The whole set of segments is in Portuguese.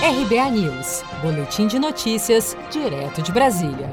RBA News, Boletim de Notícias, direto de Brasília.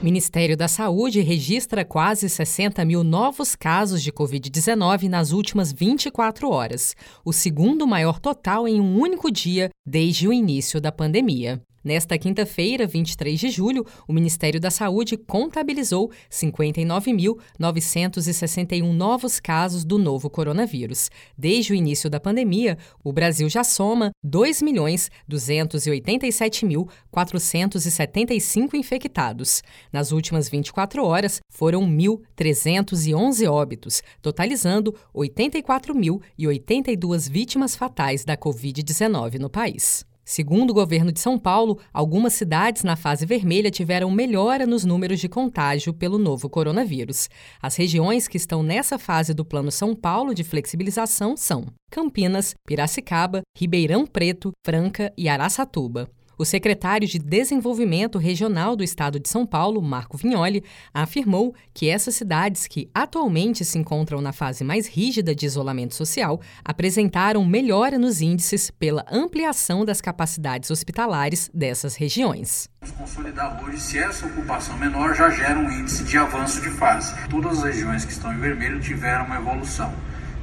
Ministério da Saúde registra quase 60 mil novos casos de Covid-19 nas últimas 24 horas, o segundo maior total em um único dia desde o início da pandemia. Nesta quinta-feira, 23 de julho, o Ministério da Saúde contabilizou 59.961 novos casos do novo coronavírus. Desde o início da pandemia, o Brasil já soma 2.287.475 infectados. Nas últimas 24 horas, foram 1.311 óbitos, totalizando 84.082 vítimas fatais da Covid-19 no país. Segundo o governo de São Paulo, algumas cidades na fase vermelha tiveram melhora nos números de contágio pelo novo coronavírus. As regiões que estão nessa fase do Plano São Paulo de flexibilização são Campinas, Piracicaba, Ribeirão Preto, Franca e Araçatuba. O secretário de Desenvolvimento Regional do Estado de São Paulo, Marco Vignoli, afirmou que essas cidades que atualmente se encontram na fase mais rígida de isolamento social apresentaram melhora nos índices pela ampliação das capacidades hospitalares dessas regiões. Consolidar hoje, se essa ocupação menor já gera um índice de avanço de fase. Todas as regiões que estão em vermelho tiveram uma evolução.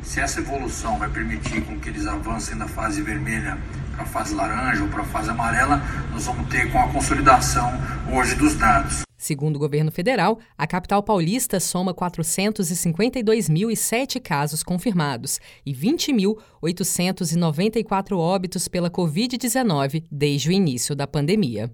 Se essa evolução vai permitir com que eles avancem da fase vermelha para a fase laranja ou para a fase amarela, nós vamos ter com a consolidação hoje dos dados. Segundo o governo federal, a capital paulista soma 452.007 casos confirmados e 20.894 óbitos pela Covid-19 desde o início da pandemia.